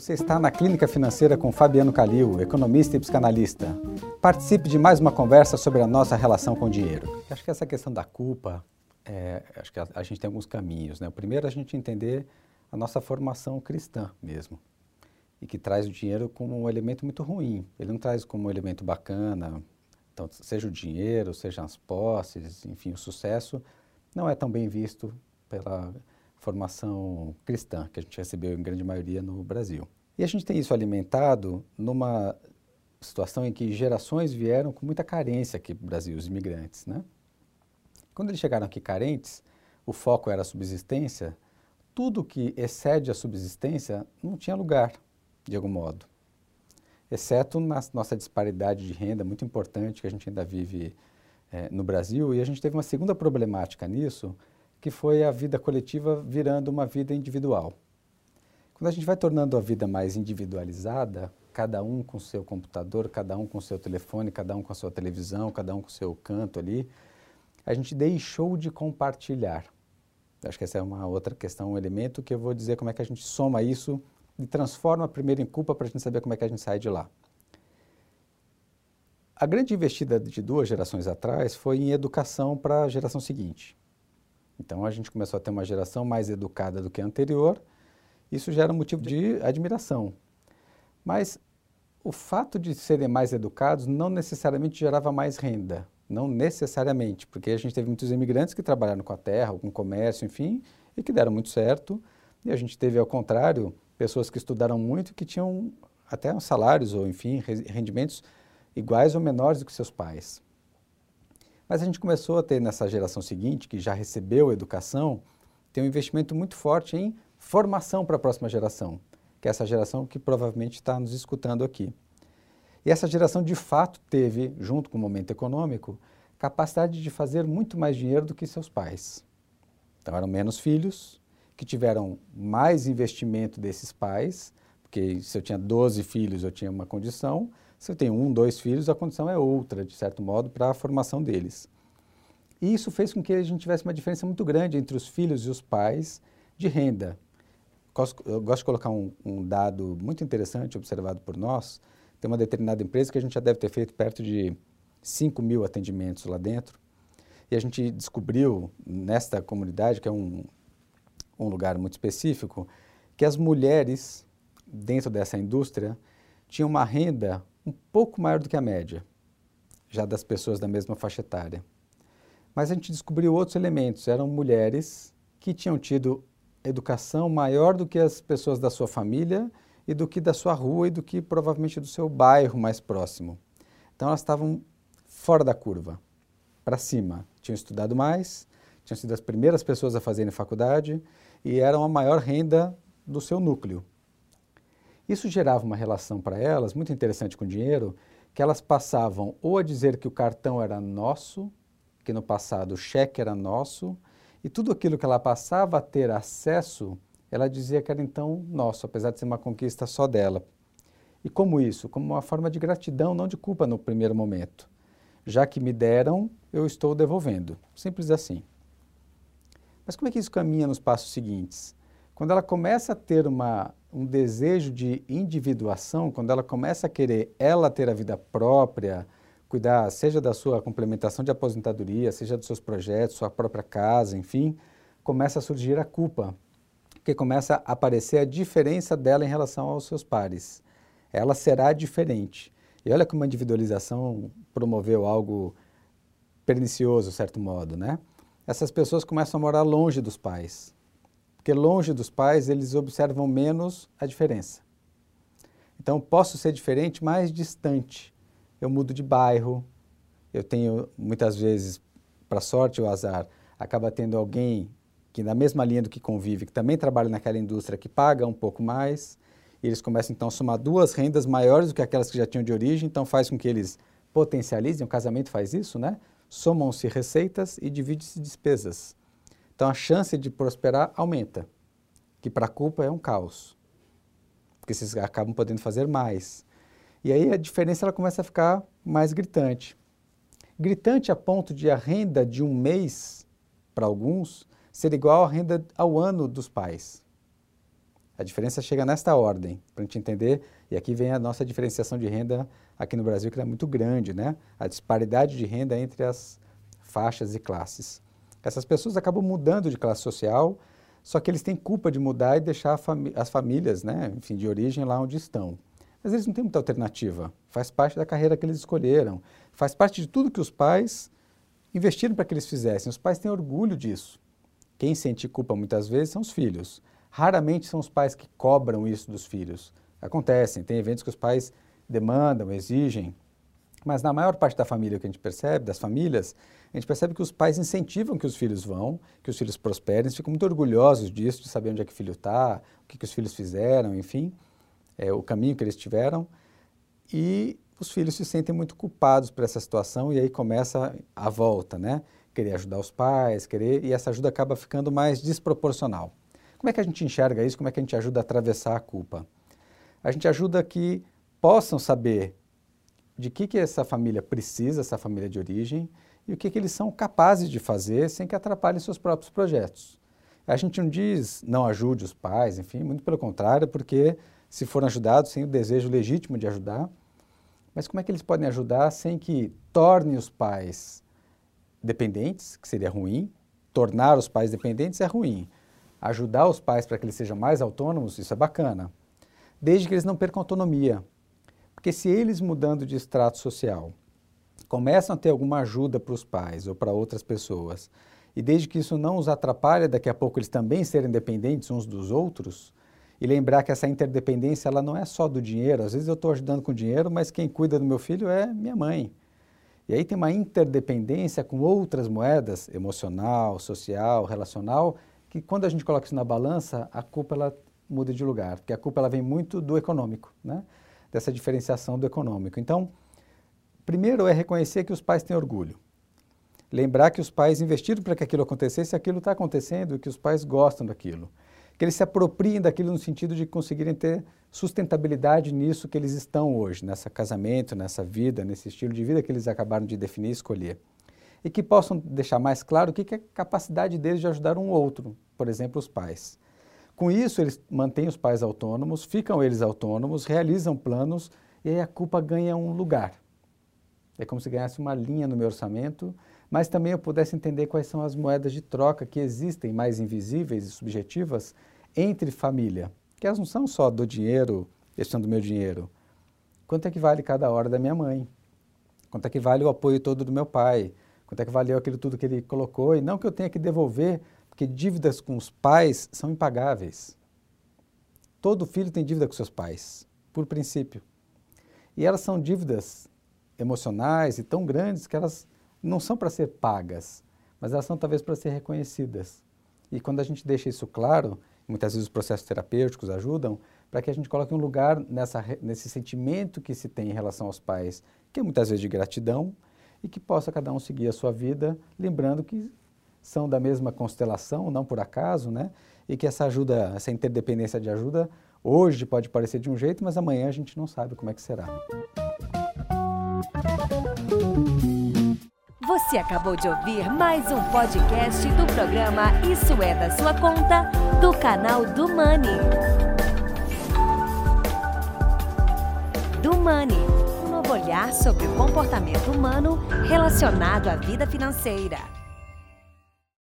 Você está na Clínica Financeira com Fabiano Calil, economista e psicanalista. Participe de mais uma conversa sobre a nossa relação com o dinheiro. Acho que essa questão da culpa, é, acho que a, a, gente tem alguns caminhos. Né? O primeiro é a gente entender a nossa formação cristã mesmo, e que traz o dinheiro como um elemento muito ruim. Ele não traz como um elemento bacana. Então, seja o dinheiro, seja as posses, enfim, o sucesso, não é tão bem visto pela formação cristã que a gente recebeu em grande maioria no Brasil. E a gente tem isso alimentado numa situação em que gerações vieram com muita carência aqui para o Brasil, os imigrantes, né? Quando eles chegaram aqui carentes, o foco era a subsistência, tudo que excede a subsistência não tinha lugar, de algum modo. Exceto na nossa disparidade de renda muito importante que a gente ainda vive é, no Brasil, e a gente teve uma segunda problemática nisso, que foi a vida coletiva virando uma vida individual. Quando a gente vai tornando a vida mais individualizada, cada um com seu computador, cada um com seu telefone, cada um com a sua televisão, cada um com seu canto ali, a gente deixou de compartilhar. Acho que essa é uma outra questão, um elemento que eu vou dizer como é que a gente soma isso e transforma primeiro em culpa para a gente saber como é que a gente sai de lá. A grande investida de duas gerações atrás foi em educação para a geração seguinte. Então a gente começou a ter uma geração mais educada do que a anterior. Isso gera um motivo de admiração. Mas o fato de serem mais educados não necessariamente gerava mais renda. Não necessariamente, porque a gente teve muitos imigrantes que trabalharam com a terra, com o comércio, enfim, e que deram muito certo. E a gente teve, ao contrário, pessoas que estudaram muito que tinham até salários ou, enfim, rendimentos iguais ou menores do que seus pais. Mas a gente começou a ter nessa geração seguinte, que já recebeu educação, ter um investimento muito forte em formação para a próxima geração, que é essa geração que provavelmente está nos escutando aqui. E essa geração de fato teve, junto com o momento econômico, capacidade de fazer muito mais dinheiro do que seus pais. Então eram menos filhos, que tiveram mais investimento desses pais, porque se eu tinha 12 filhos eu tinha uma condição, eu tenho um, dois filhos, a condição é outra, de certo modo, para a formação deles. E isso fez com que a gente tivesse uma diferença muito grande entre os filhos e os pais de renda. Eu gosto de colocar um, um dado muito interessante observado por nós. Tem uma determinada empresa que a gente já deve ter feito perto de 5 mil atendimentos lá dentro. E a gente descobriu nesta comunidade, que é um, um lugar muito específico, que as mulheres dentro dessa indústria tinham uma renda um pouco maior do que a média, já das pessoas da mesma faixa etária. Mas a gente descobriu outros elementos. Eram mulheres que tinham tido educação maior do que as pessoas da sua família e do que da sua rua e do que provavelmente do seu bairro mais próximo. Então elas estavam fora da curva, para cima. Tinham estudado mais, tinham sido as primeiras pessoas a fazerem faculdade e eram a maior renda do seu núcleo. Isso gerava uma relação para elas muito interessante com o dinheiro, que elas passavam ou a dizer que o cartão era nosso, que no passado o cheque era nosso, e tudo aquilo que ela passava a ter acesso, ela dizia que era então nosso, apesar de ser uma conquista só dela. E como isso? Como uma forma de gratidão, não de culpa no primeiro momento. Já que me deram, eu estou devolvendo. Simples assim. Mas como é que isso caminha nos passos seguintes? Quando ela começa a ter uma um desejo de individuação, quando ela começa a querer ela ter a vida própria, cuidar seja da sua complementação de aposentadoria, seja dos seus projetos, sua própria casa, enfim, começa a surgir a culpa, porque começa a aparecer a diferença dela em relação aos seus pares. Ela será diferente. E olha como a individualização promoveu algo pernicioso, de certo modo, né? Essas pessoas começam a morar longe dos pais porque longe dos pais eles observam menos a diferença. Então, posso ser diferente, mais distante. Eu mudo de bairro, eu tenho muitas vezes, para sorte ou azar, acaba tendo alguém que na mesma linha do que convive, que também trabalha naquela indústria, que paga um pouco mais, e eles começam então a somar duas rendas maiores do que aquelas que já tinham de origem, então faz com que eles potencializem, o casamento faz isso, né? Somam-se receitas e dividem-se despesas. Então a chance de prosperar aumenta, que para a culpa é um caos, porque vocês acabam podendo fazer mais. E aí a diferença ela começa a ficar mais gritante. Gritante a ponto de a renda de um mês, para alguns, ser igual à renda ao ano dos pais. A diferença chega nesta ordem, para a gente entender, e aqui vem a nossa diferenciação de renda aqui no Brasil, que é muito grande, né? A disparidade de renda entre as faixas e classes. Essas pessoas acabam mudando de classe social, só que eles têm culpa de mudar e deixar fami as famílias, né, enfim, de origem lá onde estão. Mas eles não têm muita alternativa. Faz parte da carreira que eles escolheram. Faz parte de tudo que os pais investiram para que eles fizessem. Os pais têm orgulho disso. Quem sente culpa muitas vezes são os filhos. Raramente são os pais que cobram isso dos filhos. Acontecem, tem eventos que os pais demandam, exigem, mas na maior parte da família que a gente percebe, das famílias, a gente percebe que os pais incentivam que os filhos vão, que os filhos prosperem, eles ficam muito orgulhosos disso, de saber onde é que o filho está, o que, que os filhos fizeram, enfim, é, o caminho que eles tiveram. E os filhos se sentem muito culpados por essa situação e aí começa a volta, né? Querer ajudar os pais, querer, e essa ajuda acaba ficando mais desproporcional. Como é que a gente enxerga isso? Como é que a gente ajuda a atravessar a culpa? A gente ajuda que possam saber de que, que essa família precisa, essa família de origem, e o que, que eles são capazes de fazer sem que atrapalhem seus próprios projetos. A gente não diz não ajude os pais, enfim, muito pelo contrário, porque se foram ajudados, sem o desejo legítimo de ajudar, mas como é que eles podem ajudar sem que torne os pais dependentes, que seria ruim, tornar os pais dependentes é ruim, ajudar os pais para que eles sejam mais autônomos, isso é bacana. Desde que eles não percam autonomia. Porque se eles mudando de extrato social começam a ter alguma ajuda para os pais ou para outras pessoas, e desde que isso não os atrapalhe, daqui a pouco eles também serem dependentes uns dos outros, e lembrar que essa interdependência ela não é só do dinheiro. Às vezes eu estou ajudando com dinheiro, mas quem cuida do meu filho é minha mãe. E aí tem uma interdependência com outras moedas, emocional, social, relacional, que quando a gente coloca isso na balança, a culpa ela muda de lugar, porque a culpa ela vem muito do econômico, né? Dessa diferenciação do econômico. Então, primeiro é reconhecer que os pais têm orgulho. Lembrar que os pais investiram para que aquilo acontecesse, aquilo está acontecendo e que os pais gostam daquilo. Que eles se apropriem daquilo no sentido de conseguirem ter sustentabilidade nisso que eles estão hoje, nessa casamento, nessa vida, nesse estilo de vida que eles acabaram de definir e escolher e que possam deixar mais claro o que é a capacidade deles de ajudar um outro, por exemplo, os pais. Com isso, eles mantêm os pais autônomos, ficam eles autônomos, realizam planos e aí a culpa ganha um lugar. É como se ganhasse uma linha no meu orçamento, mas também eu pudesse entender quais são as moedas de troca que existem mais invisíveis e subjetivas entre família, que elas não são só do dinheiro, este do meu dinheiro. Quanto é que vale cada hora da minha mãe? Quanto é que vale o apoio todo do meu pai? quanto é que valeu aquilo tudo que ele colocou, e não que eu tenha que devolver, porque dívidas com os pais são impagáveis. Todo filho tem dívida com seus pais, por princípio. E elas são dívidas emocionais e tão grandes que elas não são para ser pagas, mas elas são talvez para ser reconhecidas. E quando a gente deixa isso claro, muitas vezes os processos terapêuticos ajudam, para que a gente coloque um lugar nessa, nesse sentimento que se tem em relação aos pais, que é muitas vezes de gratidão, e que possa cada um seguir a sua vida, lembrando que são da mesma constelação, não por acaso, né? E que essa ajuda, essa interdependência de ajuda, hoje pode parecer de um jeito, mas amanhã a gente não sabe como é que será. Você acabou de ouvir mais um podcast do programa Isso é da sua conta, do canal do Money. Do Money olhar sobre o comportamento humano relacionado à vida financeira.